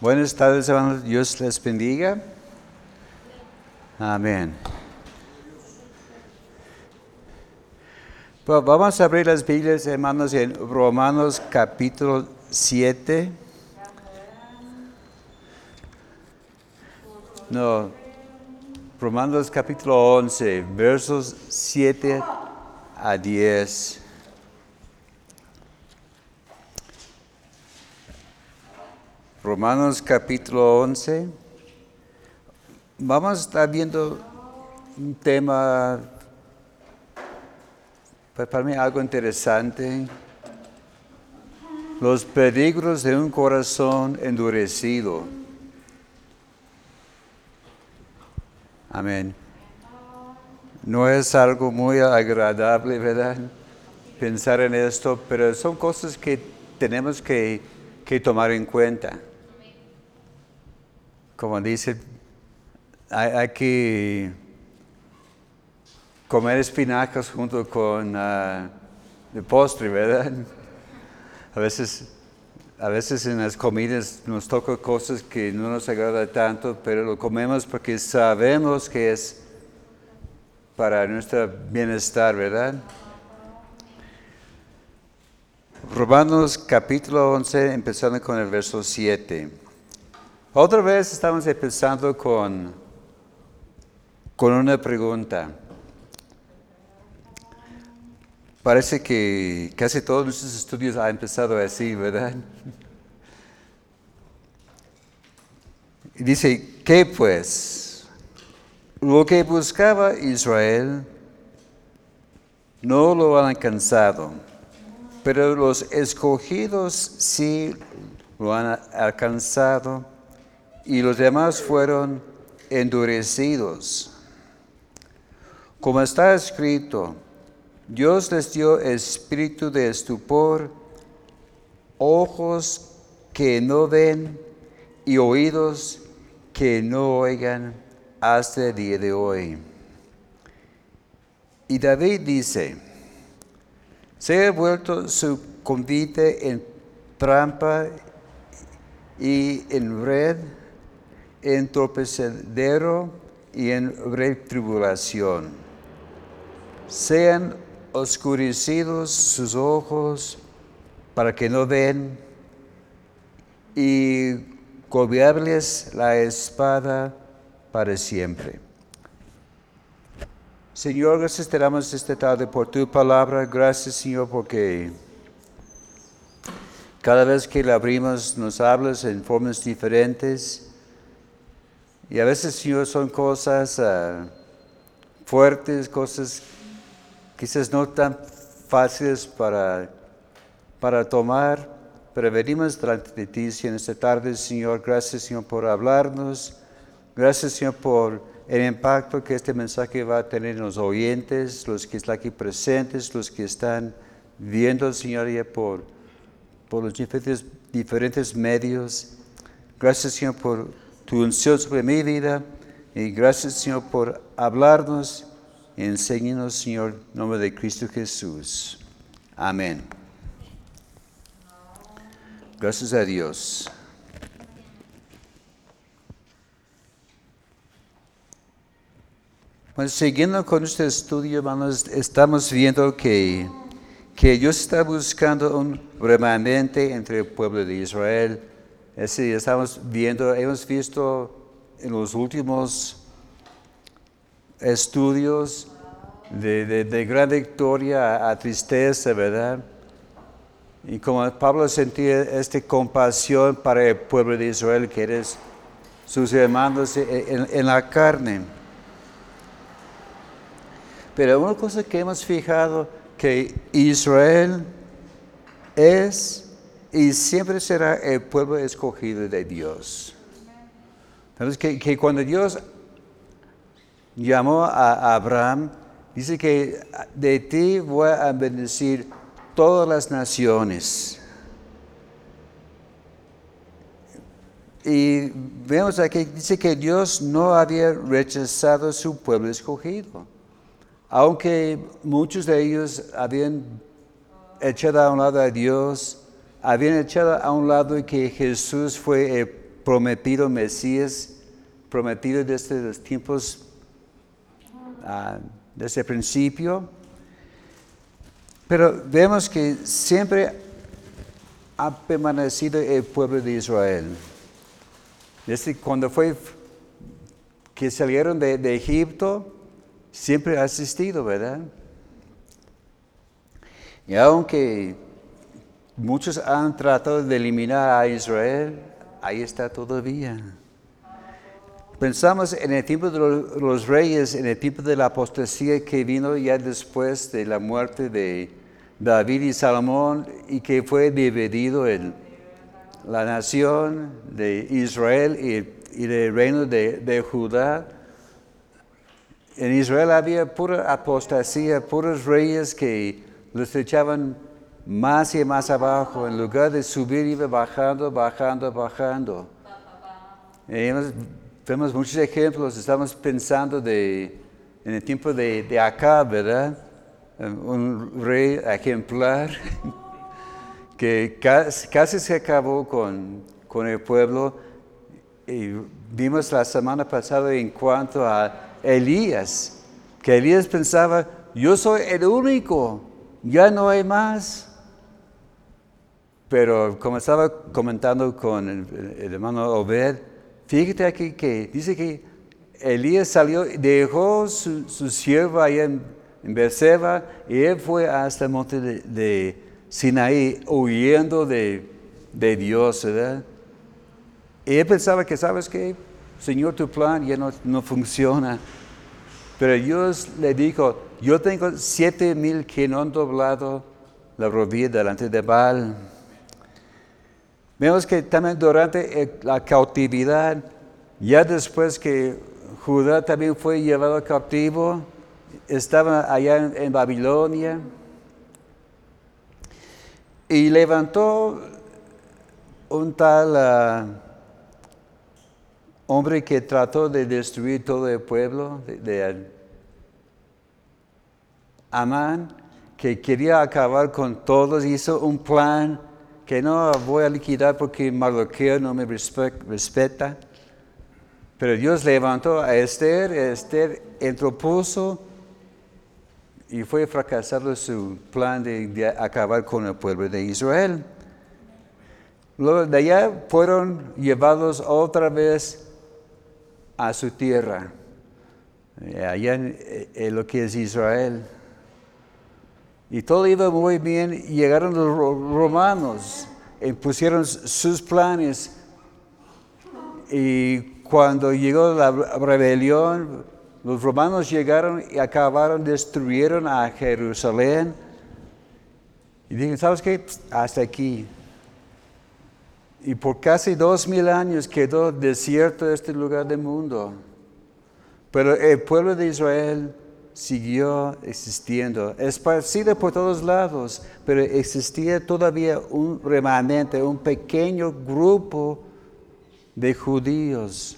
Buenas tardes, hermanos. Dios les bendiga. Amén. Pues vamos a abrir las Biblias, hermanos, en Romanos capítulo 7. No, Romanos capítulo 11, versos 7 a 10. Romanos capítulo 11. Vamos a estar viendo un tema, pues, para mí algo interesante, los peligros de un corazón endurecido. Amén. No es algo muy agradable, ¿verdad? Pensar en esto, pero son cosas que tenemos que, que tomar en cuenta como dice, hay, que comer espinacas junto con uh, el postre, ¿verdad? A veces, a veces en las comidas nos toca cosas que no nos agrada tanto, pero lo comemos porque sabemos que es para nuestro bienestar, ¿verdad? Romanos capítulo 11, empezando con el verso 7. Otra vez estamos empezando con, con una pregunta. Parece que casi todos nuestros estudios han empezado así, ¿verdad? Dice, ¿qué pues? Lo que buscaba Israel no lo han alcanzado, pero los escogidos sí lo han alcanzado y los demás fueron endurecidos. Como está escrito, Dios les dio espíritu de estupor, ojos que no ven y oídos que no oigan hasta el día de hoy. Y David dice, se ha vuelto su convite en trampa y en red en tropezadero y en retribulación. Sean oscurecidos sus ojos para que no ven y cobiarles la espada para siempre. Señor, gracias te damos esta tarde por tu palabra. Gracias, Señor, porque cada vez que la abrimos nos hablas en formas diferentes y a veces, Señor, son cosas ah, fuertes, cosas quizás no tan fáciles para, para tomar, pero venimos delante de ti en esta tarde, Señor. Gracias, Señor, por hablarnos. Gracias, Señor, por el impacto que este mensaje va a tener en los oyentes, los que están aquí presentes, los que están viendo, Señor, ya por, por los diferentes, diferentes medios. Gracias, Señor, por tu unción sobre mi vida. Y gracias, Señor, por hablarnos y enseñarnos, Señor, en nombre de Cristo Jesús. Amén. Gracias a Dios. Bueno, siguiendo con este estudio, hermanos, estamos viendo que, que Dios está buscando un remanente entre el pueblo de Israel ese estamos viendo, hemos visto en los últimos estudios de, gran victoria a, tristeza, ¿verdad? Y como Pablo sentía esta compasión para el pueblo de Israel, que eres sus hermanos en, en la carne. Pero una cosa que hemos fijado, que Israel es y siempre será el pueblo escogido de Dios. Entonces, que, cuando Dios llamó a Abraham, dice que de ti voy a bendecir todas las naciones. Y vemos aquí, dice que Dios no había rechazado su pueblo escogido, aunque muchos de ellos habían echado a un lado a Dios, habían echado a un lado que Jesús fue el prometido Mesías, prometido desde los tiempos, ah, desde el principio. Pero vemos que siempre ha permanecido el pueblo de Israel. Desde cuando fue que salieron de, de Egipto, siempre ha existido, ¿verdad? Y aunque muchos han tratado de eliminar a Israel, ahí está todavía. Pensamos en el tiempo de los reyes, en el tiempo de la apostasía que vino ya después de la muerte de David y Salomón y que fue dividido en la nación de Israel y, el reino de, de Judá. En Israel había pura apostasía, puros reyes que los echaban más y más abajo, en lugar de subir iba bajando, bajando, bajando. vemos muchos ejemplos, estamos pensando de, en el tiempo de, de acá, ¿verdad? Un rey ejemplar que casi, se acabó con, con el pueblo. Y vimos la semana pasada en cuanto a Elías, que Elías pensaba, yo soy el único ya no hay más. Pero como estaba comentando con el, hermano Obed, fíjate aquí que dice que Elías salió, dejó su, su siervo ahí en, en Berseba y él fue hasta el monte de, Sinaí huyendo de, Dios, ¿verdad? Y él pensaba que, ¿sabes qué? Señor, tu plan ya no, no funciona. Pero Dios le dijo, yo tengo siete mil que no han doblado la rodilla delante de Baal. Vemos que también durante la cautividad, ya después que Judá también fue llevado cautivo, estaba allá en, Babilonia y levantó un tal ah, hombre que trató de destruir todo el pueblo de Amán, que quería acabar con todos, hizo un plan que no voy a liquidar porque Mardoqueo no me respeta. Pero Dios levantó a Esther, Esther entropuso y fue fracasado su plan de, acabar con el pueblo de Israel. Luego de allá fueron llevados otra vez a su tierra, eh, allá en lo que es Israel. Y todo iba muy bien. Llegaron los romanos, pusieron sus planes. Y cuando llegó la rebelión, los romanos llegaron y acabaron, destruyeron a Jerusalén. Y dijeron, ¿sabes qué? Hasta aquí. Y por casi dos mil años quedó desierto este lugar del mundo. Pero el pueblo de Israel siguió existiendo, esparcida por todos lados, pero existía todavía un remanente, un pequeño grupo de judíos.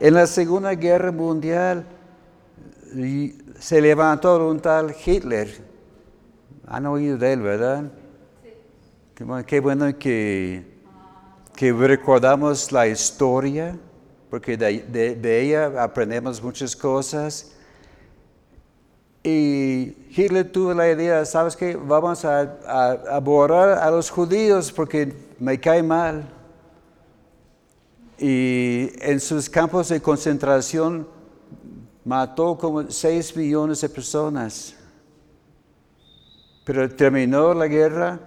En la Segunda Guerra Mundial se levantó un tal Hitler. Han oído de él, ¿verdad? Sí. Qué, bueno que, que recordamos la historia, porque de ella aprendemos muchas cosas. Y Hitler tuvo la idea, ¿sabes qué? Vamos a, borrar a los judíos porque me cae mal. Y en sus campos de concentración mató como 6 millones de personas. Pero terminó la guerra,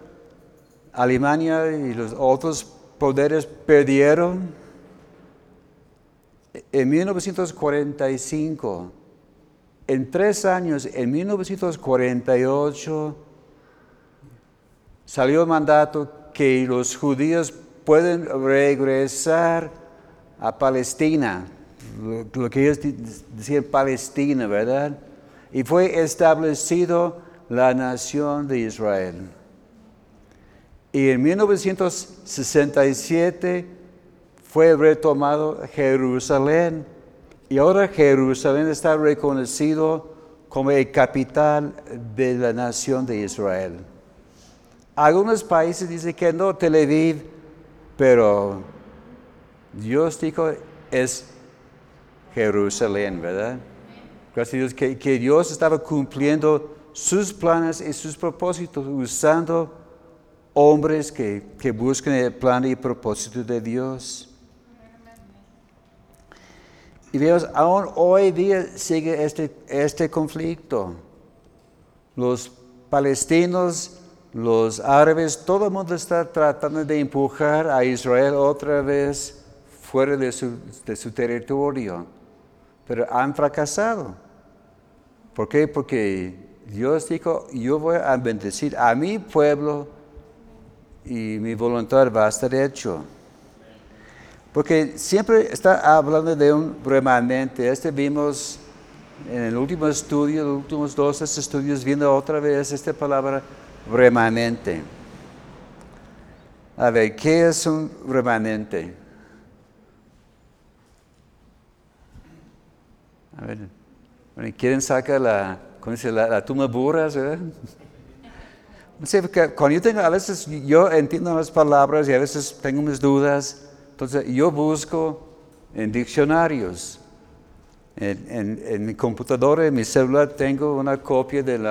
Alemania y los otros poderes perdieron. En 1945 en tres años, en 1948, salió el mandato que los judíos pueden regresar a Palestina, lo, que ellos decían Palestina, ¿verdad? Y fue establecido la nación de Israel. Y en 1967 fue retomado Jerusalén y ahora Jerusalén está reconocido como el capital de la nación de Israel. Algunos países dicen que no, Tel Aviv, pero Dios dijo es Jerusalén, ¿verdad? Gracias a Dios que, Dios estaba cumpliendo sus planes y sus propósitos usando hombres que, que buscan el plan y propósito de Dios. Y vemos, aún hoy día sigue este, este conflicto. Los palestinos, los árabes, todo el mundo está tratando de empujar a Israel otra vez fuera de su, de su territorio, pero han fracasado. ¿Por qué? Porque Dios dijo, yo voy a bendecir a mi pueblo y mi voluntad va a estar hecho. Porque siempre está hablando de un remanente. Este vimos en el último estudio, los últimos dos estudios, viendo otra vez esta palabra remanente. A ver, ¿qué es un remanente? A ver, ¿quieren sacar la, ¿cómo dice, la, la tumba burras? cuando yo tengo, a veces yo entiendo las palabras y a veces tengo mis dudas, entonces yo busco en diccionarios. En, mi computadora, en mi celular, tengo una copia del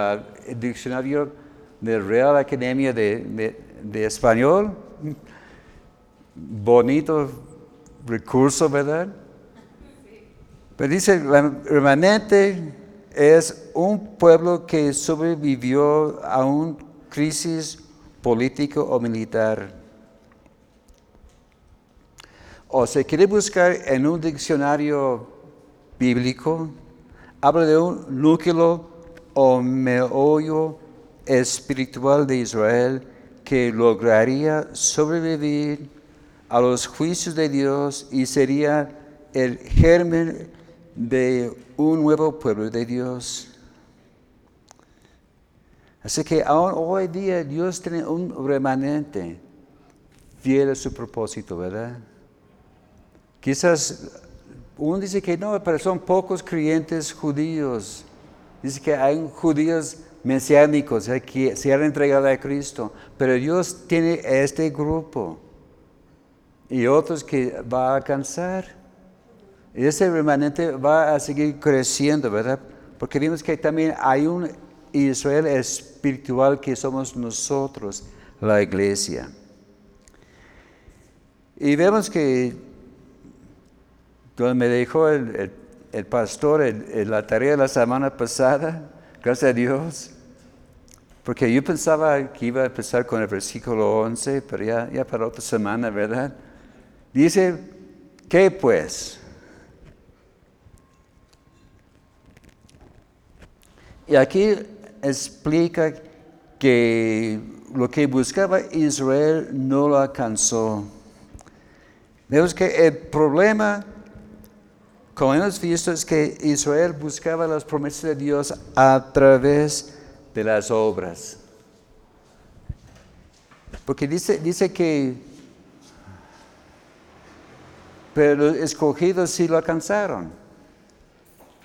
diccionario de Real Academia de, de Español. Bonito recurso, ¿verdad? Pero dice, remanente es un pueblo que sobrevivió a una crisis político o militar. O se quiere buscar en un diccionario bíblico, habla de un núcleo o meollo espiritual de Israel que lograría sobrevivir a los juicios de Dios y sería el germen de un nuevo pueblo de Dios. Así que aún hoy día Dios tiene un remanente fiel a su propósito, ¿verdad? Quizás uno dice que no, pero son pocos creyentes judíos. Dice que hay judíos mesiánicos que se han entregado a Cristo, pero Dios tiene este grupo y otros que va a alcanzar. Y ese remanente va a seguir creciendo, ¿verdad? Porque vimos que también hay un Israel espiritual que somos nosotros, la iglesia. Y vemos que cuando me dejó el, pastor en, la tarea de la semana pasada, gracias a Dios, porque yo pensaba que iba a empezar con el versículo 11, pero ya, ya para otra semana, ¿verdad? Dice, ¿qué pues? Y aquí explica que lo que buscaba Israel no lo alcanzó. Vemos que el problema, como hemos visto, es que Israel buscaba las promesas de Dios a través de las obras. Porque dice, dice que, pero los escogidos sí lo alcanzaron.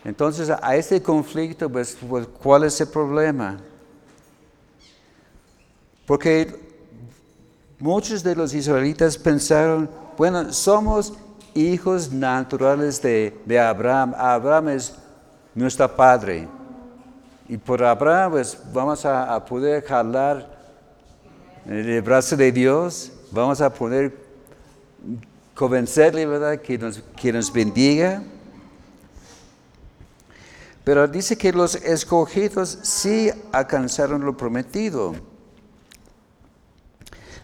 Entonces, a este conflicto, pues, pues, ¿cuál es el problema? Porque muchos de los israelitas pensaron, bueno, somos hijos naturales de, Abraham. Abraham es nuestro padre. Y por Abraham, pues vamos a, poder jalar el brazo de Dios, vamos a poder convencerle, ¿verdad?, que nos, que nos bendiga. Pero dice que los escogidos sí alcanzaron lo prometido.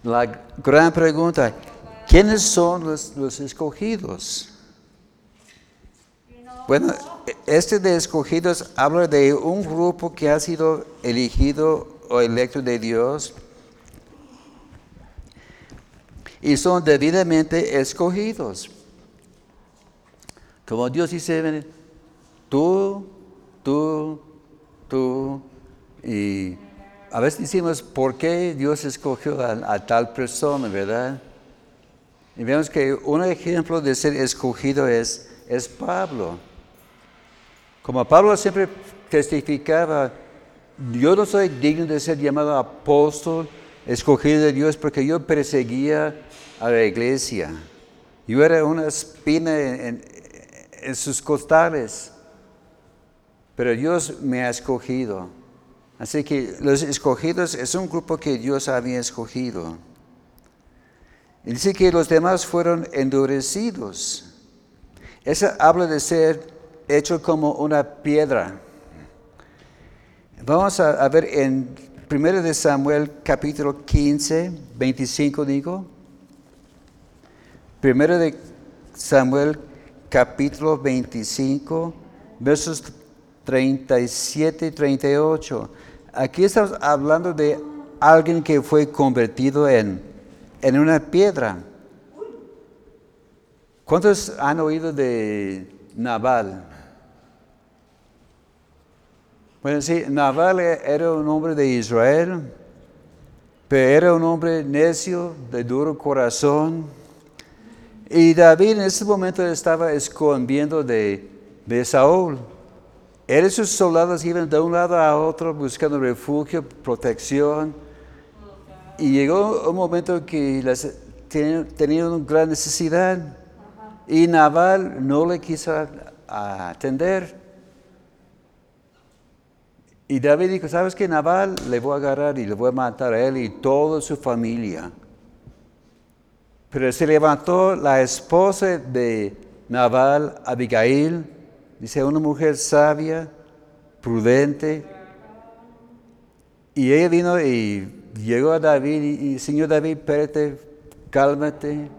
La gran pregunta, ¿quiénes son los, escogidos? Bueno, este de escogidos habla de un grupo que ha sido elegido o electo de Dios y son debidamente escogidos. Como Dios dice, tú tú, tú, y a veces decimos, ¿por qué Dios escogió a, tal persona, verdad? Y vemos que un ejemplo de ser escogido es, es Pablo. Como Pablo siempre testificaba, yo no soy digno de ser llamado apóstol, escogido de Dios, porque yo perseguía a la iglesia. Yo era una espina en, en sus costales, pero Dios me ha escogido. Así que los escogidos es un grupo que Dios había escogido. Dice que los demás fueron endurecidos. Eso habla de ser hecho como una piedra. Vamos a, ver en 1 de Samuel capítulo 15, 25 digo. 1 de Samuel capítulo 25, versos 37 y 38. Aquí estamos hablando de alguien que fue convertido en, en una piedra. ¿Cuántos han oído de Naval? Bueno, sí, Naval era un hombre de Israel, pero era un hombre necio, de duro corazón. Y David en ese momento estaba escondiendo de, de Saúl. Él y sus soldados iban de un lado a otro buscando refugio, protección. Y llegó un momento que tenían una gran necesidad. Y Naval no le quiso atender. Y David dijo, ¿sabes qué? Naval le voy a agarrar y le voy a matar a él y toda su familia. Pero se levantó la esposa de Naval, Abigail, dice, una mujer sabia, prudente. Y ella vino y llegó a David y, Señor David, espérate, cálmate.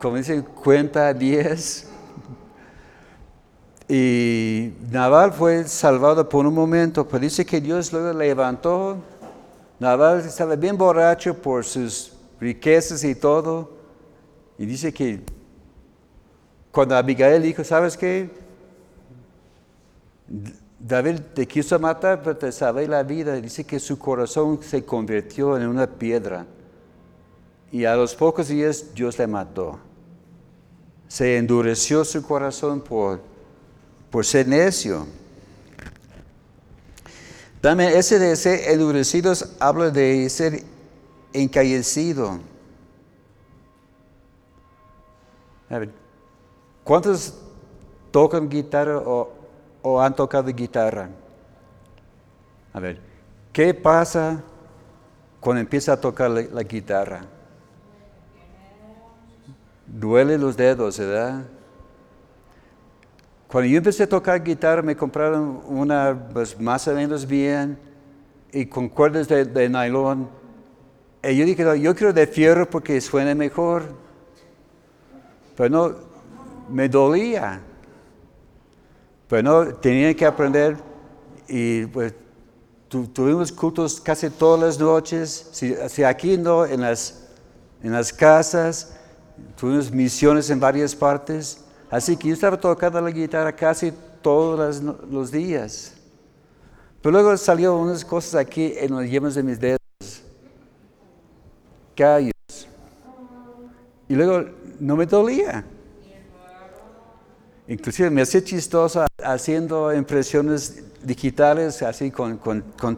Como dice, cuenta diez. Y Naval fue salvado por un momento, pero dice que Dios luego levantó. Naval estaba bien borracho por sus riquezas y todo. Y dice que cuando Abigail dijo, ¿sabes qué? David te quiso matar, pero te salvé la vida. Dice que su corazón se convirtió en una piedra. Y a los pocos días Dios le mató. Se endureció su corazón por por ser necio. También ese de ser endurecidos habla de ser encallecido. ¿cuántos tocan guitarra o, han tocado guitarra? A ver, ¿qué pasa cuando empieza a tocar la, guitarra? Duele los dedos, ¿verdad? Cuando yo empecé a tocar guitarra, me compraron una pues, más o menos bien y con cuerdas de, nylon. Y yo dije, yo quiero de fierro porque suena mejor. Pero no, me dolía. Pero no, tenía que aprender y pues tuvimos cultos casi todas las noches. Si, aquí no, en las, en las casas, tuvimos misiones en varias partes. Así que yo estaba tocando la guitarra casi todos los días. Pero luego salió unas cosas aquí en los yemas de mis dedos. Callos. Y luego no me dolía. Inclusive me hacía chistoso haciendo impresiones digitales así con,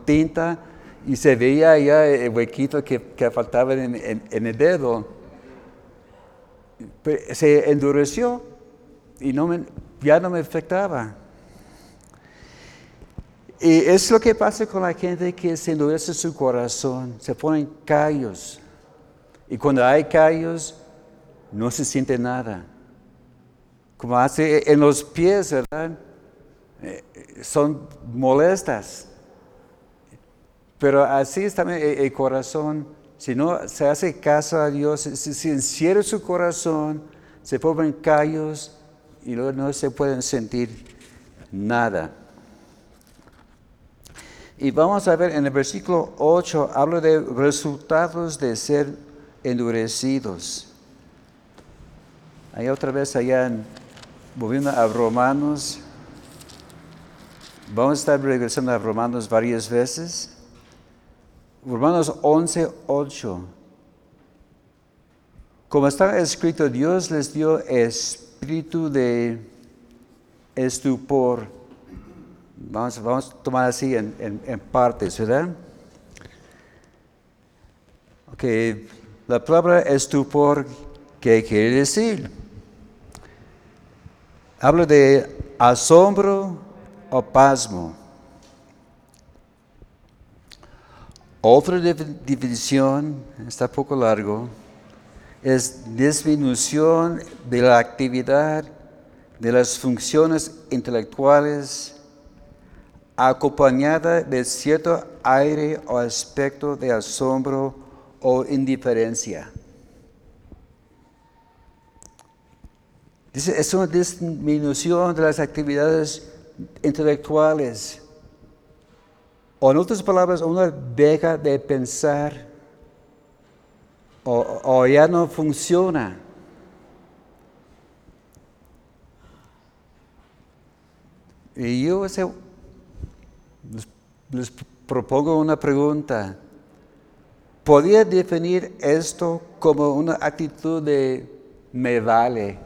tinta y se veía ya el huequito que, faltaba en, el dedo. se endureció y no ya no me afectaba. Y es lo que pasa con la gente que se endurece su corazón, se ponen callos. Y cuando hay callos, no se siente nada. Como hace en los pies, ¿verdad? Eh, son molestas. Pero así es también el, corazón. Si no se hace caso a Dios, si, se encierra su corazón, se ponen callos, y luego no se pueden sentir nada. Y vamos a ver en el versículo 8, habla de resultados de ser endurecidos. Ahí otra vez allá volviendo a Romanos. Vamos a estar regresando a Romanos varias veces. Romanos 11, 8. Como está escrito, Dios les dio espíritu de estupor. Vamos, vamos a tomar así en, en, partes, ¿verdad? Ok, la palabra estupor ¿Qué quiere decir? Hablo de asombro o pasmo. Otra definición, está poco largo, es disminución de la actividad de las funciones intelectuales acompañada de cierto aire o aspecto de asombro o indiferencia. Dice, es una disminución de las actividades intelectuales. O en otras palabras, una deja de pensar o, ya no funciona. Y yo les, propongo una pregunta. ¿Podría definir esto como una actitud de me vale?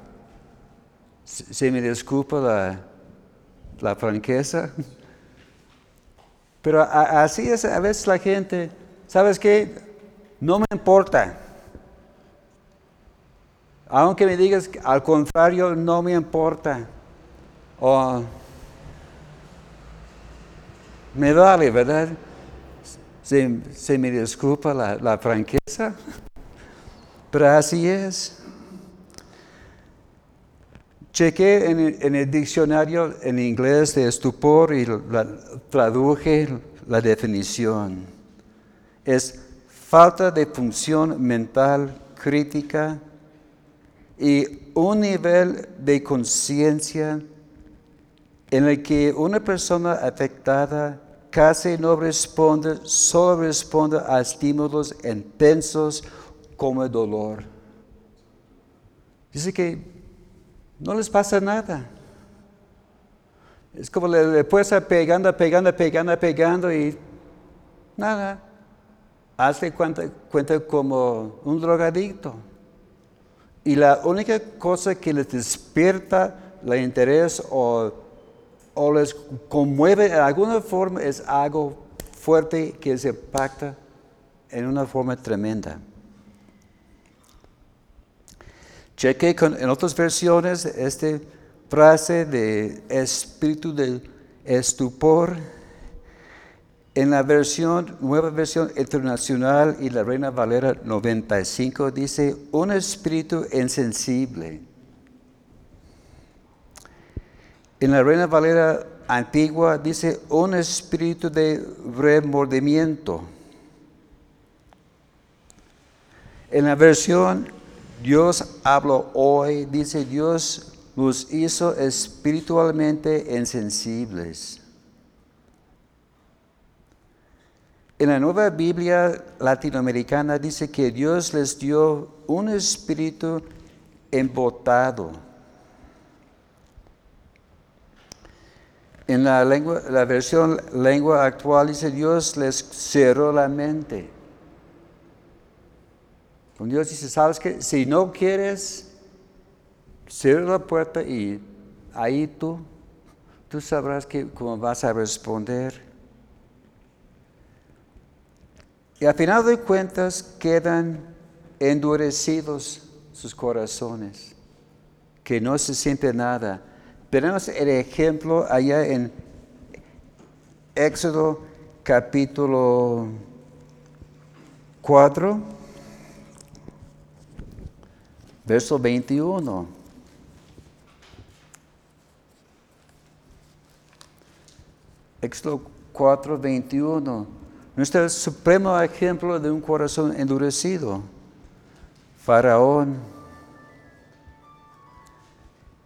Se me disculpa la, la franqueza. Pero así es a veces la gente, ¿sabes qué? No me importa. Aunque me digas al contrario, no me importa. O me vale, ¿verdad? Se, me disculpa la, la, franqueza, pero así es. Chequé en, el diccionario en inglés de estupor y traduje la definición. Es falta de función mental crítica y un nivel de conciencia en el que una persona afectada casi no responde, solo responde a estímulos intensos como el dolor. Dice que no les pasa nada. Es como le, puedes pegando, pegando, pegando, pegando y nada. Hace cuenta, cuenta como un drogadicto. Y la única cosa que les despierta el interés o, o les conmueve de alguna forma es algo fuerte que se impacta en una forma tremenda. Cheque en otras versiones esta frase de espíritu del estupor. En la versión, nueva versión internacional y la Reina Valera 95 dice un espíritu insensible. En la Reina Valera antigua dice un espíritu de remordimiento. En la versión Dios habló hoy, dice Dios nos hizo espiritualmente insensibles. En la nueva Biblia latinoamericana dice que Dios les dio un espíritu embotado. En la, lengua, la versión lengua actual dice Dios les cerró la mente. Con Dios dice, ¿sabes qué? Si no quieres, cierra la puerta y ahí tú, tú sabrás que, cómo vas a responder. Y al final de cuentas quedan endurecidos sus corazones, que no se siente nada. Tenemos el ejemplo allá en Éxodo capítulo 4 verso 21. Éxodo 4, 21. Nuestro supremo ejemplo de un corazón endurecido. Faraón.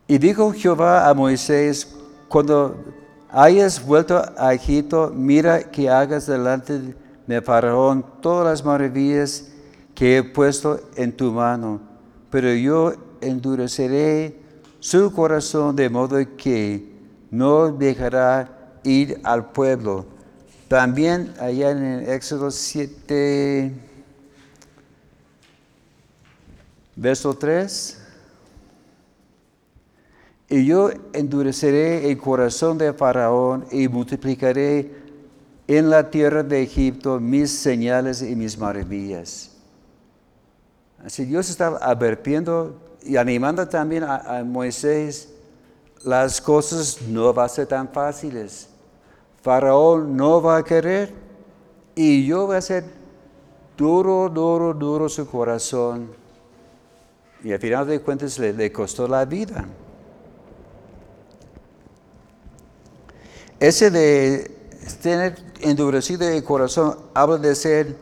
Y dijo Jehová a Moisés, cuando hayas vuelto a Egipto, mira que hagas delante de Faraón todas las maravillas que he puesto en tu mano pero yo endureceré su corazón de modo que no dejará ir al pueblo. También allá en el Éxodo 7, verso 3. Y yo endureceré el corazón de Faraón y multiplicaré en la tierra de Egipto mis señales y mis maravillas. Así Dios estaba advirtiendo y animando también a, Moisés, las cosas no van a ser tan fáciles. Faraón no va a querer y yo voy a ser duro, duro, duro su corazón. Y al final de cuentas le costó la vida. Ese de tener endurecido el corazón habla de ser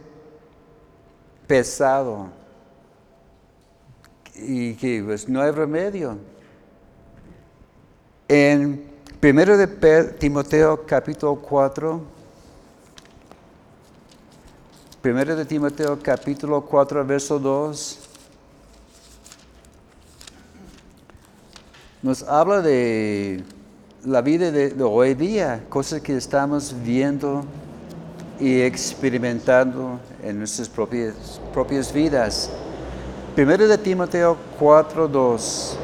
pesado y que pues, no hay remedio. En 1 de Timoteo capítulo 4, 1 de Timoteo capítulo 4 verso 2, nos habla de la vida de, hoy día, cosas que estamos viendo y experimentando en nuestras propias, propias vidas. Primero de Timoteo 4.2.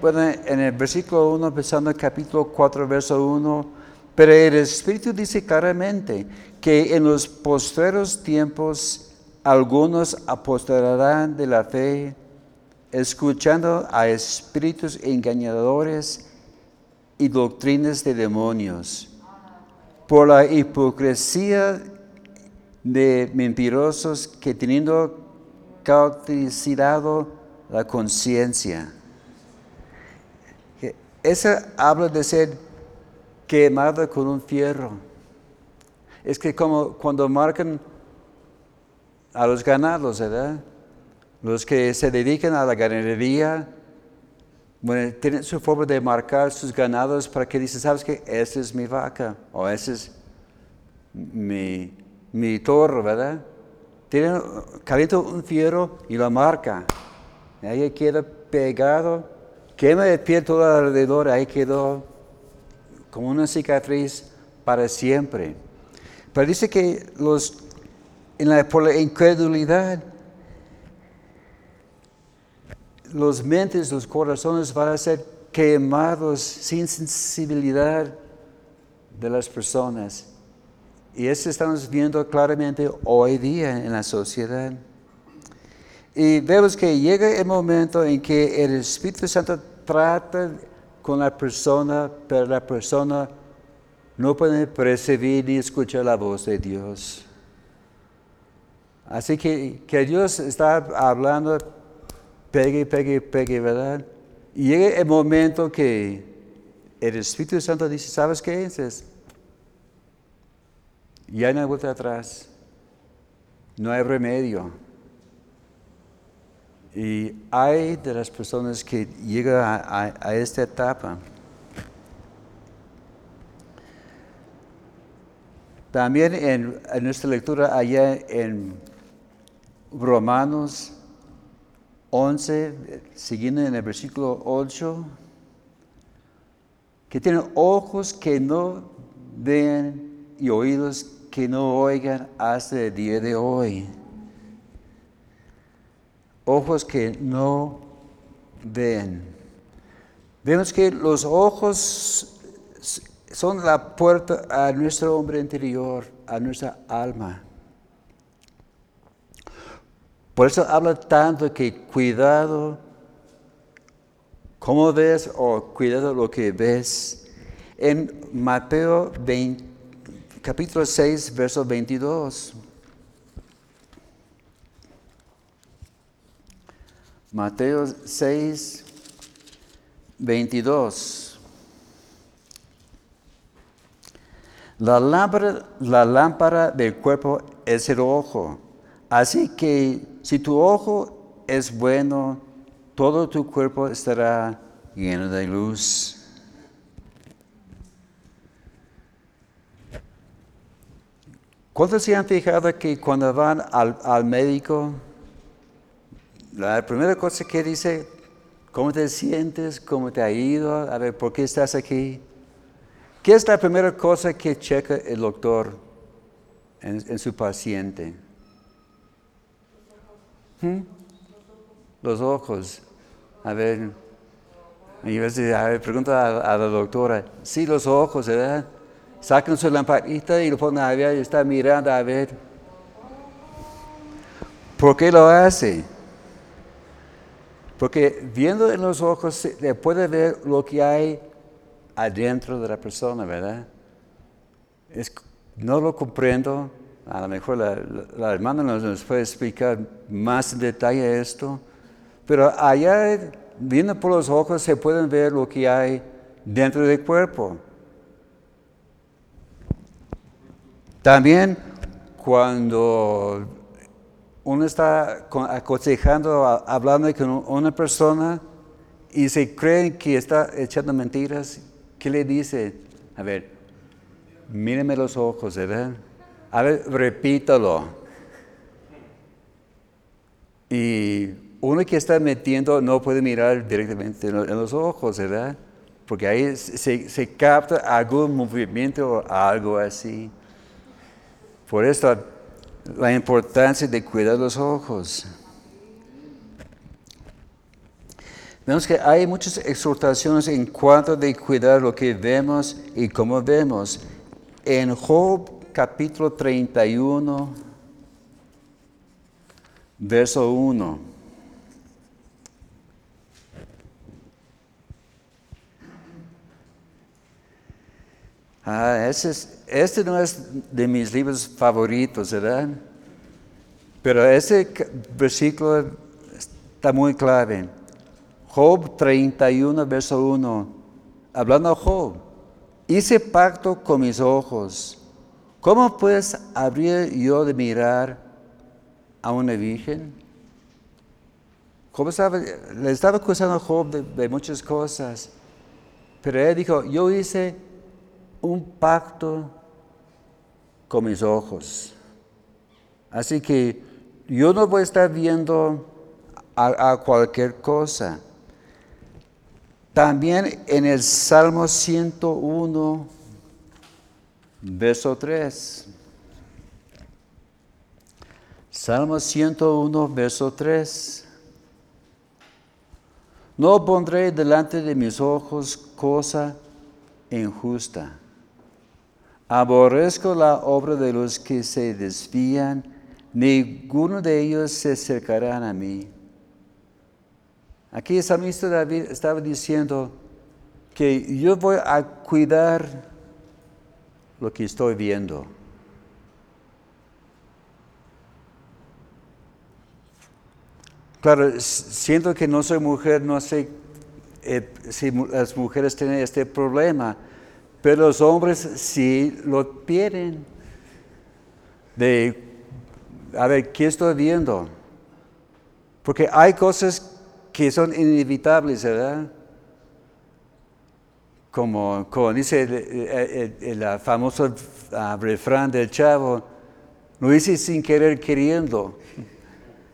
Bueno, en el versículo 1, empezando el capítulo 4, verso 1, pero el Espíritu dice claramente que en los postreros tiempos algunos apostarán de la fe escuchando a espíritus engañadores y doctrinas de demonios, por la hipocresía de mentirosos que teniendo cauterizado la conciencia. Eso habla de ser quemado con un fierro. Es que como cuando marcan a los ganados, ¿verdad? Los que se dedican a la ganadería, bueno, tienen su forma de marcar sus ganados para que dicen, ¿sabes qué? Esta es mi vaca o ese es mi, mi toro, ¿verdad? Tienen, calienta un fierro y lo marca. Ahí queda pegado, quema el pie todo alrededor, ahí quedó como una cicatriz para siempre. Pero dice que los, en la, por la incredulidad los mentes, los corazones van a ser quemados sin sensibilidad de las personas. Y eso estamos viendo claramente hoy día en la sociedad. Y vemos que llega el momento en que el Espíritu Santo trata con la persona, pero la persona no puede percibir ni escuchar la voz de Dios. Así que, que Dios está hablando pegue, pegue, pegue, ¿verdad? Y llega el momento que el Espíritu Santo dice, ¿sabes qué? Es? Ya no hay vuelta atrás. No hay remedio. Y hay de las personas que llegan a, esta etapa. También en, en nuestra lectura allá en Romanos 11, siguiendo en el versículo 8, que tienen ojos que no ven y oídos que no oigan hasta el día de hoy. Ojos que no ven. Vemos que los ojos son la puerta a nuestro hombre interior, a nuestra alma. Por eso habla tanto que cuidado cómo ves o cuidado lo que ves. En Mateo capítulo 6, verso 22. Mateo 6, 22. La lámpara, la lámpara del cuerpo es el ojo. Así que si tu ojo es bueno, todo tu cuerpo estará lleno de luz. ¿Cuántos se han fijado que cuando van al, médico, la primera cosa que dice, ¿cómo te sientes? ¿Cómo te ha ido? A ver, ¿por qué estás aquí? ¿Qué es la primera cosa que checa el doctor en su paciente? ¿Mm? Los ojos. A ver, y a ver, pregunta a, la doctora, sí, los ojos, ¿verdad? Sacan su lamparita y lo ponen a ver y está mirando a ver. ¿Por qué lo hace? Porque viendo en los ojos se puede ver lo que hay adentro de la persona, ¿verdad? no lo comprendo, a lo mejor la, hermana nos, puede explicar más en detalle esto, pero allá, viendo por los ojos, se pueden ver lo que hay dentro del cuerpo. También cuando uno está aconsejando, hablando con una persona y se cree que está echando mentiras, ¿qué le dice? A ver, míreme los ojos, ¿verdad? A ver, repítalo. Y uno que está metiendo no puede mirar directamente en los ojos, ¿verdad? Porque ahí se, se capta algún movimiento o algo así. Por eso la importancia de cuidar los ojos. Vemos que hay muchas exhortaciones en cuanto de cuidar lo que vemos y cómo vemos. En Job capítulo 31, verso 1. Ah, este no es de mis libros favoritos, ¿verdad? Pero ese versículo está muy clave. Job 31, verso 1. Hablando a Job hice pacto con mis ojos. ¿Cómo pues habría yo de mirar a una virgen? le estaba acusando a Job de, muchas cosas, pero él dijo, yo hice un pacto con mis ojos. Así que yo no voy a estar viendo a cualquier cosa. También en el Salmo 101, verso 3. Salmo 101, verso 3. No pondré delante de mis ojos cosa injusta. Aborrezco la obra de los que se desvían, ninguno de ellos se acercarán a mí. Aquí el salmista David estaba diciendo que yo voy a cuidar lo que estoy viendo. Claro, siento que no soy mujer, no sé eh, si las mujeres tienen este problema, pero los hombres sí lo tienen. De, a ver, ¿qué estoy viendo? Porque hay cosas que son inevitables, ¿verdad? Como, dice el, famoso ah, refrán del chavo, lo hice sin querer queriendo.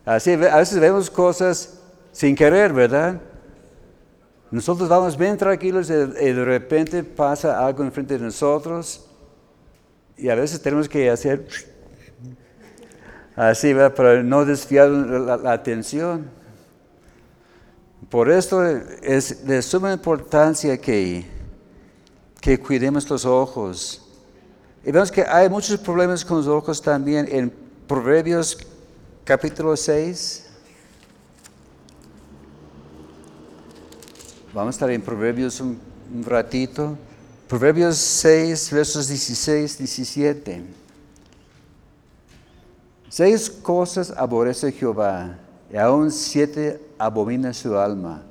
Así, a veces vemos cosas sin querer, ¿verdad? Nosotros vamos bien tranquilos y de repente pasa algo enfrente de nosotros y a veces tenemos que hacer así, ¿verdad? Para no desviar la atención. Por esto es de suma importancia que, que cuidemos los ojos. Y vemos que hay muchos problemas con los ojos también en Proverbios capítulo 6. Vamos a estar en Proverbios un, un ratito. Proverbios 6, versos 16, 17. Seis cosas aborrece Jehová y aún siete abomina su alma.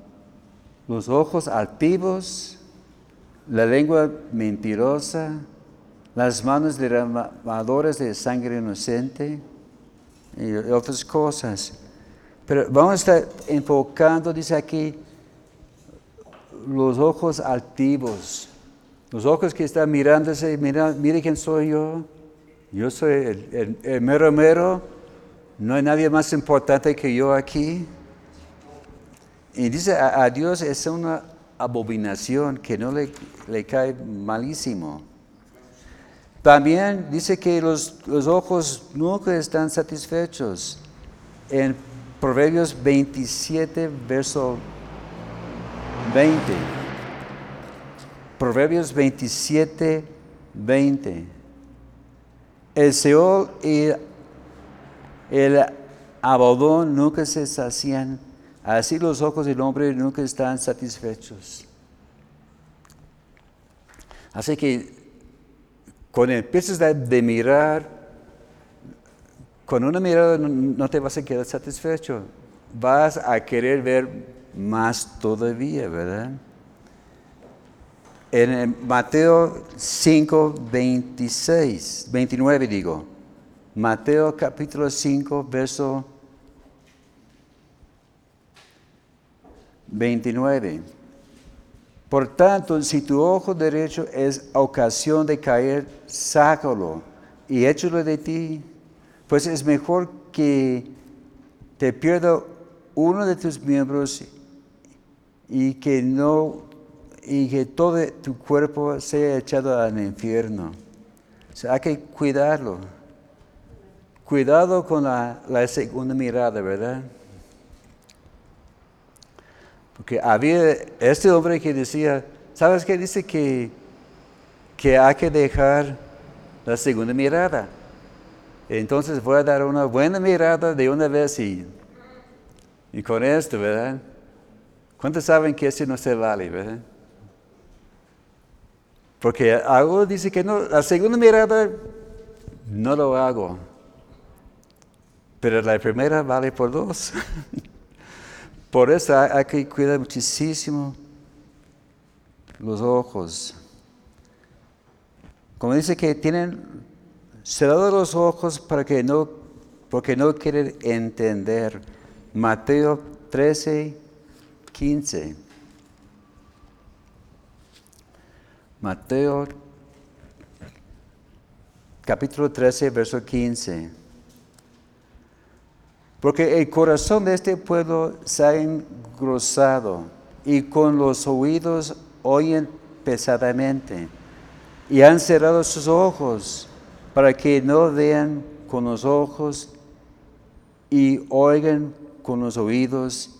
Los ojos altivos, la lengua mentirosa, las manos derramadoras de sangre inocente y otras cosas. Pero vamos a estar enfocando, dice aquí, los ojos altivos. Los ojos que están mirándose, mira, mire quién soy yo. Yo soy el mero mero no hay nadie más importante que yo aquí. Y dice, a, Dios es una abominación que no le, le, cae malísimo. También dice que los, los ojos nunca están satisfechos. En Proverbios 27, verso 20. Proverbios 27, 20. El Seol y el abodón nunca se sacian, así los ojos del hombre nunca están satisfechos. Así que cuando empiezas de mirar, con una mirada no te vas a quedar satisfecho, vas a querer ver más todavía, ¿verdad? En Mateo 5, 26, 29 digo, Mateo capítulo 5, verso 29. Por tanto, si tu ojo derecho es ocasión de caer, sácalo y échalo de ti, pues es mejor que te pierda uno de tus miembros y que no y que todo tu cuerpo sea echado al infierno. O sea, hay que cuidarlo. Cuidado con la, segunda mirada, ¿verdad? Porque había este hombre que decía, ¿sabes qué? Dice que, que hay que dejar la segunda mirada. Entonces voy a dar una buena mirada de una vez y, y con esto, ¿verdad? ¿Cuántos saben que eso no se vale, verdad? Porque algo dice que no, la segunda mirada no lo hago. Pero la primera vale por dos. Por eso hay, que cuidar muchísimo los ojos. Como dice que tienen cerrados los ojos para que no, porque no quieren entender. Mateo 13, 15. Mateo capítulo 13, verso 15. Porque el corazón de este pueblo se ha engrosado y con los oídos oyen pesadamente y han cerrado sus ojos para que no vean con los ojos y oigan con los oídos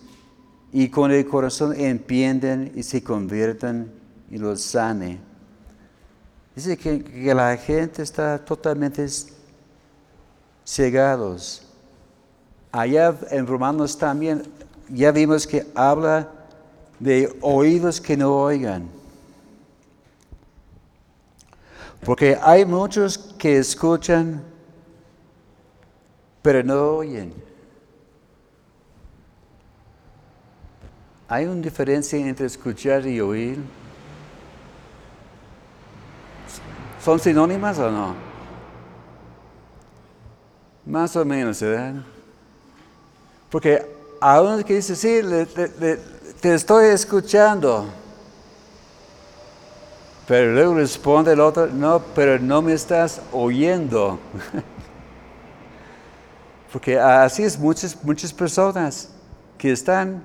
y con el corazón entienden y se conviertan y los sane. Dice que, que la gente está totalmente cegados Allá en Romanos también ya vimos que habla de oídos que no oigan. Porque hay muchos que escuchan, pero no oyen. ¿Hay una diferencia entre escuchar y oír? ¿Son sinónimas o no? Más o menos, ¿verdad? Porque a uno que dice, sí, te estoy escuchando. Pero luego responde el otro, no, pero no me estás oyendo. Porque así es muchas, muchas personas que están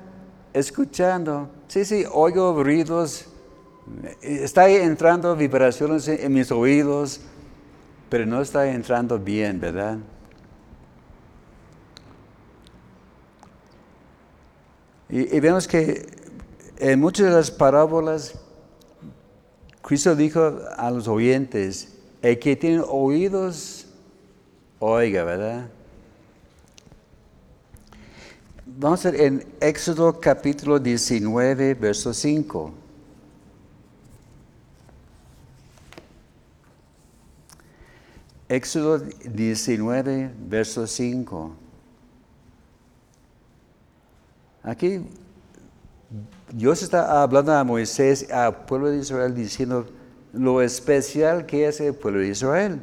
escuchando. Sí, sí, oigo ruidos, está entrando vibraciones en mis oídos, pero no está entrando bien, ¿verdad? Y, vemos que en muchas de las parábolas, Cristo dijo a los oyentes, el que tiene oídos, oiga, ¿verdad? Vamos a ver en Éxodo capítulo 19, verso 5. Éxodo 19, verso 5. Aquí Dios está hablando a Moisés, al pueblo de Israel, diciendo lo especial que es el pueblo de Israel.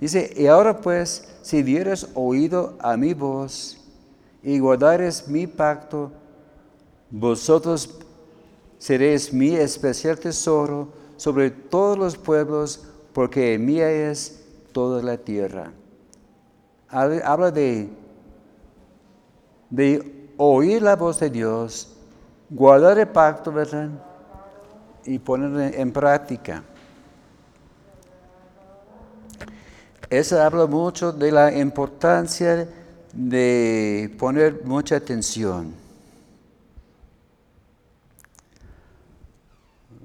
Dice, y ahora pues, si dieres oído a mi voz y guardares mi pacto, vosotros seréis mi especial tesoro sobre todos los pueblos, porque mía es toda la tierra. Habla de, de oír la voz de Dios, guardar el pacto, ¿verdad? Y ponerlo en práctica. Eso habla mucho de la importancia de poner mucha atención.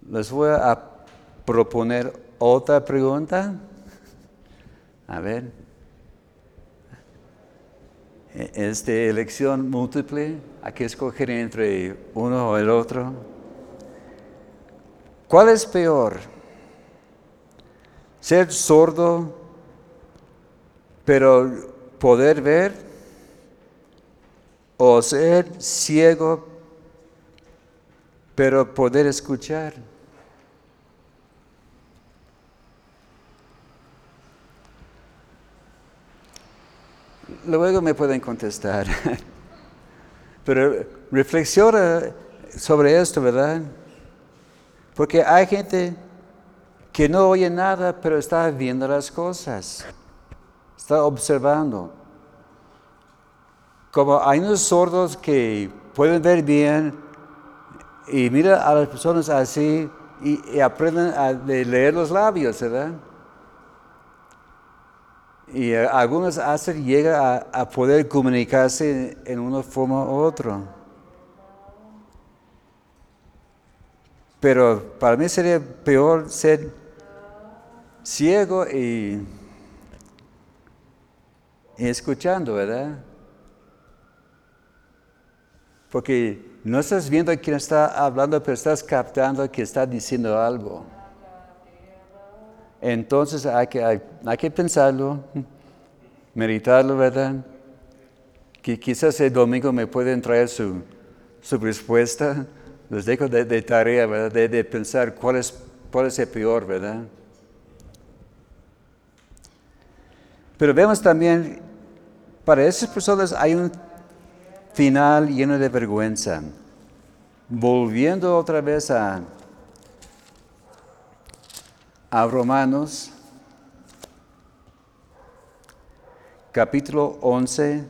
Les voy a proponer otra pregunta. A ver. es de elección múltiple, hay que escoger entre uno o el otro. ¿Cuál es peor? ¿Ser sordo pero poder ver? ¿O ser ciego pero poder escuchar? luego me pueden contestar. Pero reflexiona sobre esto, ¿verdad? Porque hay gente que no oye nada, pero está viendo las cosas, está observando. Como hay unos sordos que pueden ver bien y mira a las personas así y, aprenden a leer los labios, ¿verdad? Y eh, algunos hacen llega a, poder comunicarse en una forma u otra. Pero para mí sería peor ser ciego y, y escuchando, ¿verdad? Porque no estás viendo quién está hablando, pero estás captando que está diciendo algo. Entonces hay que, hay, que pensarlo, meditarlo, ¿verdad? Que quizás el domingo me pueden traer su, respuesta. Les dejo de, tarea, ¿verdad? De, pensar cuál es, cuál es el peor, ¿verdad? Pero vemos también, para esas personas hay un final lleno de vergüenza. Volviendo otra vez a a Romanos capítulo 11,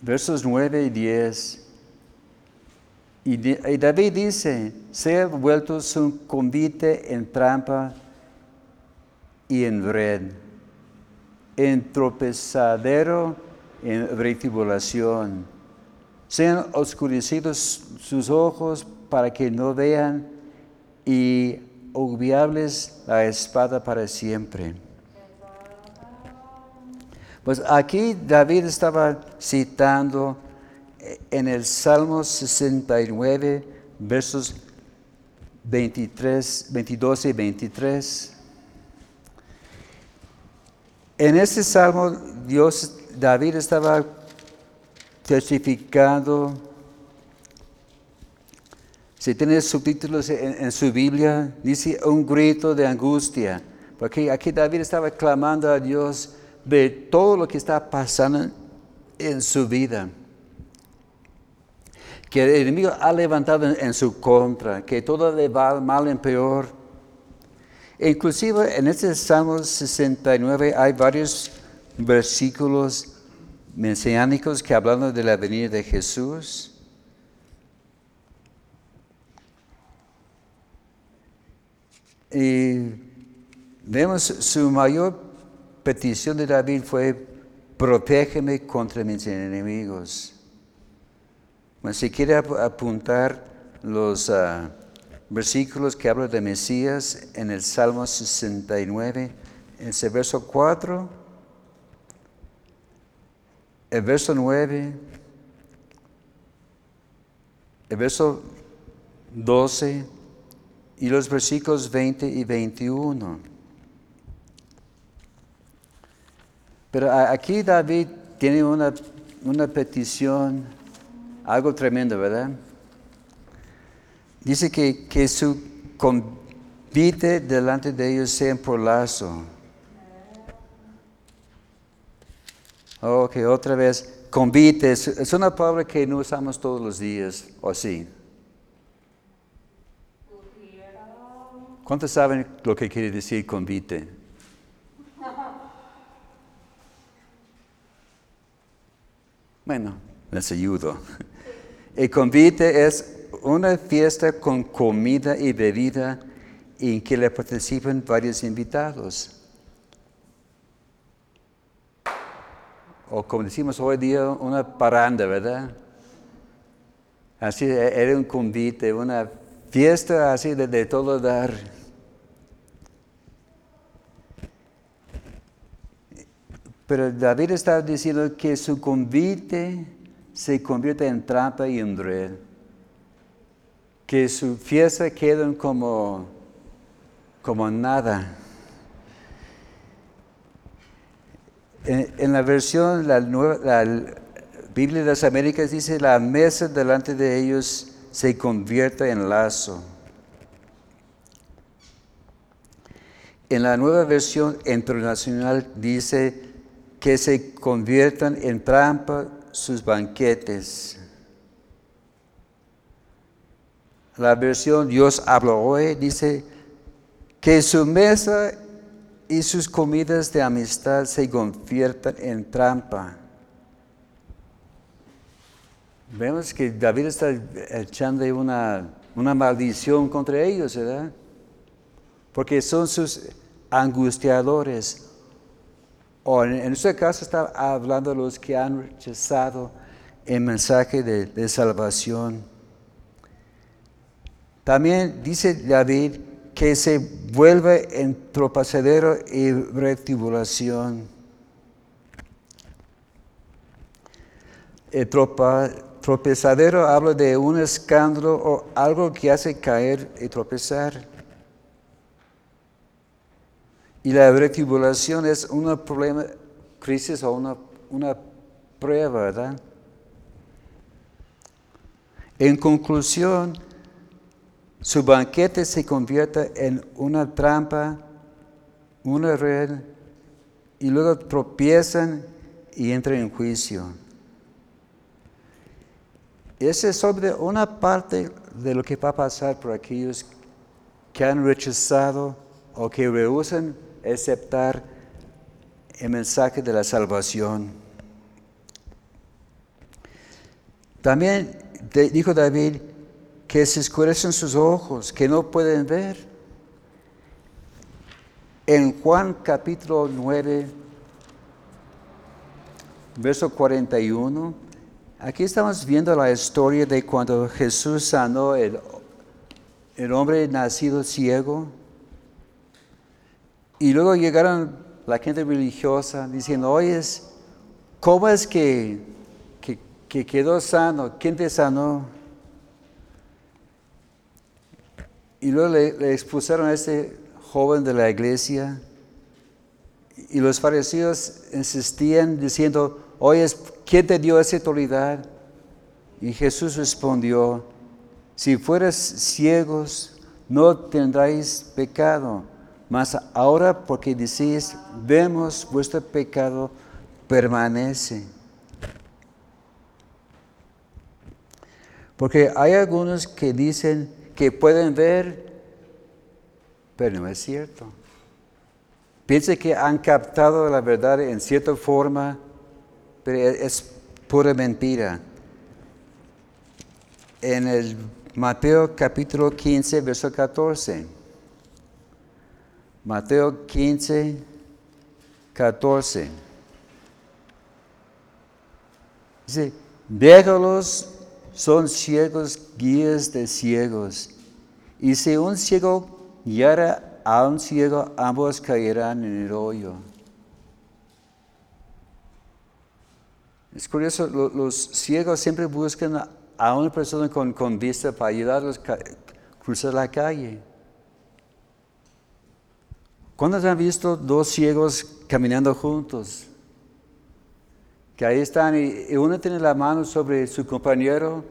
versos 9 y 10. Y, David dice, sea vuelto su convite en trampa y en red, en tropezadero, en retribulación. Sean oscurecidos sus ojos para que no vean y obviables la espada para siempre. Pues aquí David estaba citando en el Salmo 69, versos 23, 22 y 23. En este salmo, Dios, David estaba testificando si tiene subtítulos en, su Biblia, dice un grito de angustia. Porque aquí David estaba clamando a Dios de todo lo que está pasando en su vida. Que el enemigo ha levantado en, su contra, que todo le va mal en peor. E inclusive en este Salmo 69 hay varios versículos mesiánicos que hablan de la venida de Jesús. Y vemos su mayor petición de David fue, protégeme contra mis enemigos. Si quiere apuntar los ah, versículos que hablan de Mesías en el Salmo 69, en ese verso 4, el verso 9, el verso 12, y los versículos 20 y 21. Pero aquí David tiene una, una petición, algo tremendo, ¿verdad? Dice que, que su convite delante de ellos sea por lazo. Ok, otra vez, convite, es una palabra que no usamos todos los días, o sí. ¿Cuántos saben lo que quiere decir convite? Bueno, les ayudo. El convite es una fiesta con comida y bebida en que le participan varios invitados. O como decimos hoy día, una paranda, ¿verdad? Así era un convite, una fiesta así de, de todo dar. Pero David está diciendo que su convite se convierte en trampa y en red. Que su fiesta queda como, como nada. En, la versión, la, la Biblia de las Américas dice, la mesa delante de ellos se convierte en lazo. En la nueva versión internacional dice que se conviertan en trampa sus banquetes. La versión Dios habló hoy dice que su mesa y sus comidas de amistad se conviertan en trampa. Vemos que David está echando una, una maldición contra ellos, ¿verdad? porque son sus angustiadores. O en, este caso está hablando de los que han rechazado el mensaje de, salvación. También dice David que se vuelve en tropacedero y retribulación. El tropezadero habla de un escándalo o algo que hace caer y tropezar. Y la retribulación es un problema, crisis o una, una prueba, ¿verdad? En conclusión, su banquete se convierte en una trampa, una red, y luego tropiezan y entran en juicio. Esa es sobre una parte de lo que va a pasar por aquellos que han rechazado o que rehusan aceptar el mensaje de la salvación. También dijo David que se escurecen sus ojos, que no pueden ver. En Juan capítulo 9, verso 41, aquí estamos viendo la historia de cuando Jesús sanó el, el hombre nacido ciego. Y luego llegaron la gente religiosa diciendo, oye, ¿cómo es que, que, quedó sano? ¿Quién te sanó? Y luego le, expusieron a este joven de la iglesia. Y los fariseos insistían diciendo, oye, ¿quién te dio esa autoridad? Y Jesús respondió, si fueras ciegos, no tendráis pecado mas ahora porque decís, vemos vuestro pecado permanece. Porque hay algunos que dicen que pueden ver, pero no es cierto. Piensa que han captado la verdad en cierta forma, pero es pura mentira. En el Mateo capítulo 15, verso 14. Mateo 15, 14. Dice, déjalos, son ciegos, guías de ciegos. Y si un ciego guiara a un ciego, ambos caerán en el hoyo. Es curioso, los, ciegos siempre buscan a una persona con, con vista para ayudarlos a cruzar la calle. ¿Cuántos han visto dos ciegos caminando juntos? Que ahí están y uno tiene la mano sobre su compañero.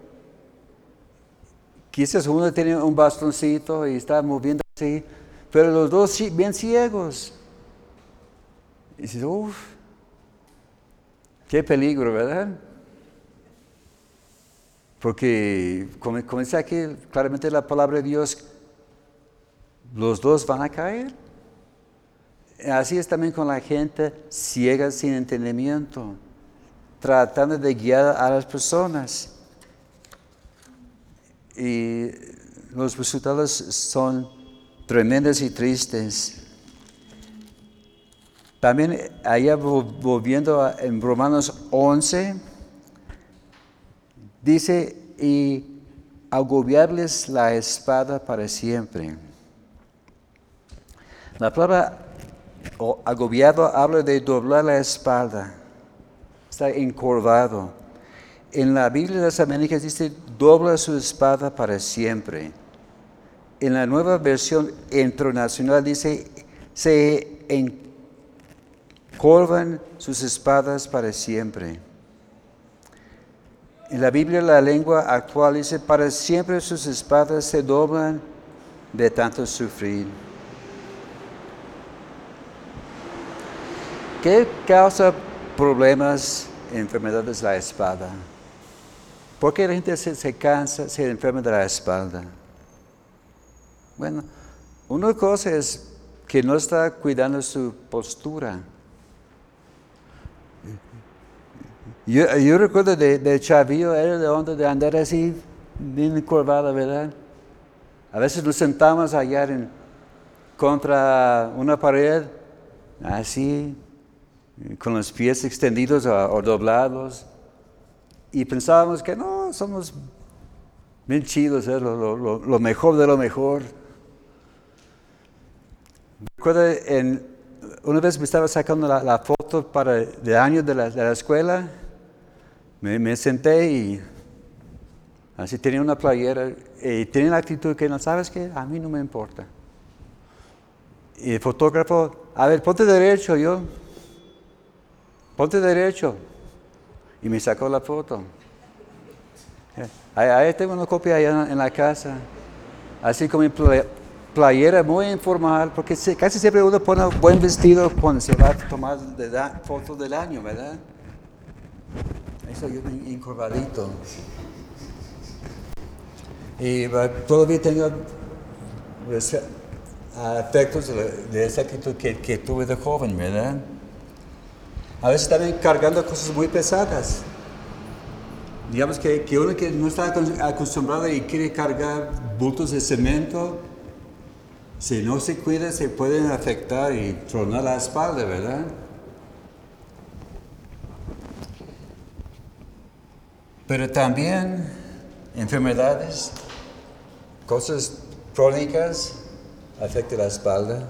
Quizás uno tiene un bastoncito y está moviendo así, pero los dos bien ciegos. Y dices, uff, qué peligro, ¿verdad? Porque, como, como aquí claramente la palabra de Dios, los dos van a caer. Así es también con la gente ciega sin entendimiento, tratando de guiar a las personas. Y los resultados son tremendos y tristes. También allá volviendo en Romanos 11, dice, y agobiarles la espada para siempre. La palabra agobiado habla de doblar la espalda, está encorvado. En la Biblia de las Américas dice, dobla su espada para siempre. En la nueva versión internacional dice, se encorvan sus espadas para siempre. En la Biblia la lengua actual dice, para siempre sus espadas se doblan de tanto sufrir. ¿Qué causa problemas, enfermedades de la espada? ¿Por qué la gente se, cansa, se enferma de la espalda? Bueno, una cosa es que no está cuidando su postura. Yo, recuerdo de, de, Chavillo, era de onda de andar así, bien curvada, ¿verdad? A veces nos sentamos allá en, contra una pared, así, con los pies extendidos o, doblados, y pensábamos que no, somos bien chidos, ¿eh? lo, mejor de lo mejor. Recuerdo, en, una vez me estaba sacando la, foto para de año de la, de la escuela, me, senté y así tenía una playera y tenía la actitud que no sabes que a mí no me importa. Y el fotógrafo, a ver, ponte derecho yo, ponte derecho. Y me sacó la foto. Ahí, tengo una copia allá en la casa. Así como mi playera muy informal, porque casi siempre uno pone buen vestido cuando se va a tomar fotos del año, ¿verdad? Eso yo encorvadito. Y todavía tengo efectos de, esa actitud que, tuve de joven, ¿verdad? A veces también cargando cosas muy pesadas. Digamos que, que uno que no está acostumbrado y quiere cargar bultos de cemento, si no se cuida se pueden afectar y tronar la espalda, ¿verdad? Pero también enfermedades, cosas crónicas afectan la espalda.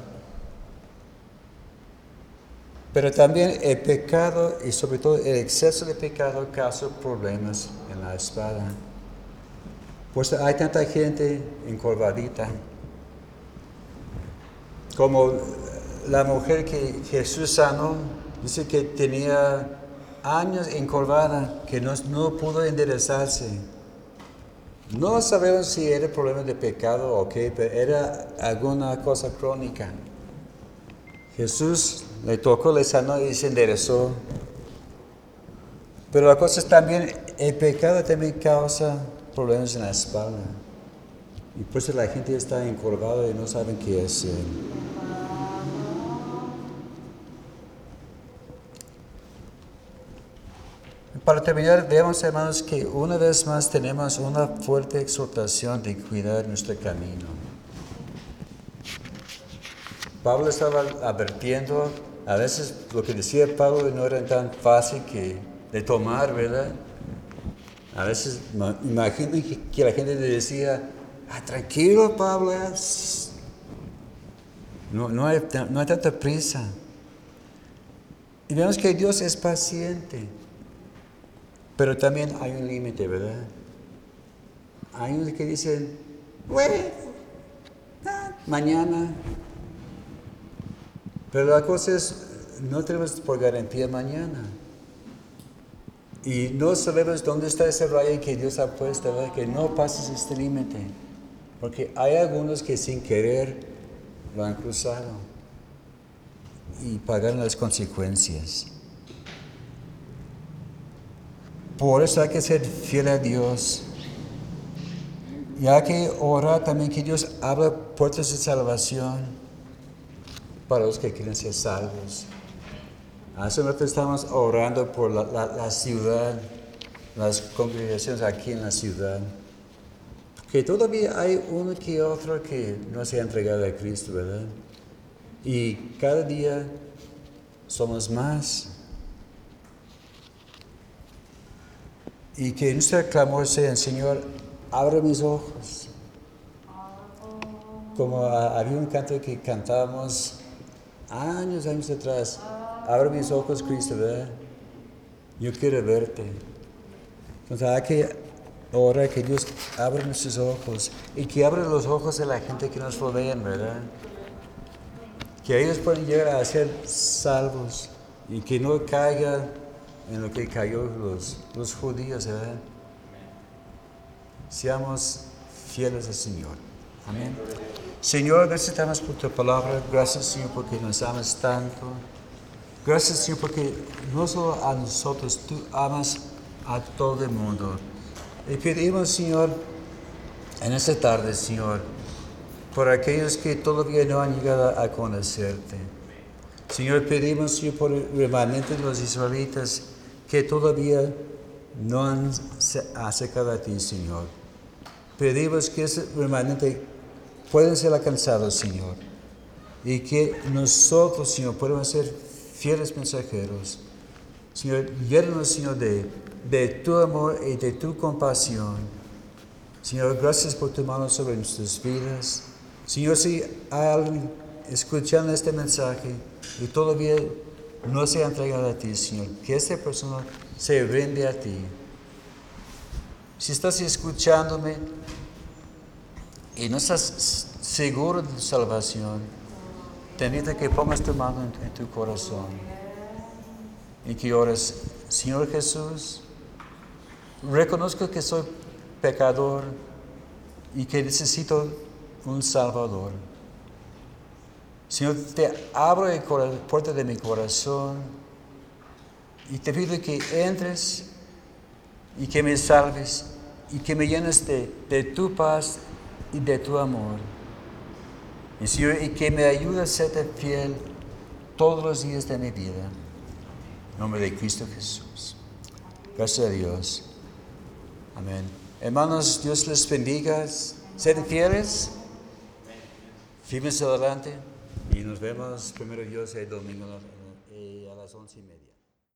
Pero también el pecado y sobre todo el exceso de pecado causa problemas en la espalda. Pues hay tanta gente encorvadita. Como la mujer que Jesús sanó, dice que tenía años encorvada que no, no pudo enderezarse. No sabemos si era problema de pecado o qué, pero era alguna cosa crónica. Jesús le tocó, le sanó y se enderezó. Pero la cosa es también, el pecado también causa problemas en la espalda. Y por eso la gente está encorvada y no saben qué es. Para terminar, veamos hermanos que una vez más tenemos una fuerte exhortación de cuidar nuestro camino. Pablo estaba advirtiendo, a veces lo que decía Pablo no era tan fácil que, de tomar, ¿verdad? A veces imagino que, la gente le decía, ah, tranquilo Pablo, no, no, hay, no hay tanta prisa. Y vemos que Dios es paciente. Pero también hay un límite, ¿verdad? Hay unos que dicen, mañana. Pero la cosa es, no tenemos por garantía mañana. Y no sabemos dónde está ese rayo que Dios ha puesto. Que no pases este límite. Porque hay algunos que sin querer lo han cruzado y pagan las consecuencias. Por eso hay que ser fiel a Dios. Y hay que orar también que Dios abra puertas de salvación para los que quieren ser salvos. Hace rato estamos orando por la, ciudad, las congregaciones aquí en la ciudad. Que todavía hay uno que otro que no se ha entregado a Cristo, ¿verdad? Y cada día somos más. Y que nuestro clamor sea, Señor, abre mis ojos. Como había un canto que cantábamos años, años atrás. Abre mis ojos, Cristo, ¿verdad? Yo quiero verte. Entonces hay que orar que Dios abra nuestros ojos y que abra los ojos de la gente que nos rodean, ¿verdad? Que ellos puedan llegar a ser salvos y que no caigan en lo que cayó los, los judíos, ¿verdad? Seamos fieles al Señor. Amén. Señor, gracias por tu palabra. Gracias, Señor, porque nos amas tanto. Gracias, Señor, porque no solo a nosotros, tú amas a todo el mundo. Y pedimos, Señor, en esta tarde, Señor, por aquellos que todavía no han llegado a conocerte. Señor, pedimos, Señor, por el remanente de los israelitas que todavía no han acercado a ti, Señor. Pedimos que ese remanente pueda ser alcanzado, Señor. Y que nosotros, Señor, podamos ser fieles mensajeros. Señor, llénanos, Señor, de, de tu amor y de tu compasión. Señor, gracias por tu mano sobre nuestras vidas. Señor, si hay alguien escuchando este mensaje y todavía no se ha entregado a ti, Señor, que esta persona se rinde a ti. Si estás escuchándome y no estás seguro de tu salvación, te invito a que pongas tu mano en, tu corazón y que ores, Señor Jesús, reconozco que soy pecador y que necesito un Salvador. Señor, te abro la puerta de mi corazón y te pido que entres y que me salves y que me llenes de, de tu paz y de tu amor. Y, que me ayude a ser fiel todos los días de mi vida. En nombre de Cristo Jesús. Gracias a Dios. Amén. Hermanos, Dios les bendiga. Sed fieles. Firmes adelante. Y nos vemos primero Dios el domingo a las once y media.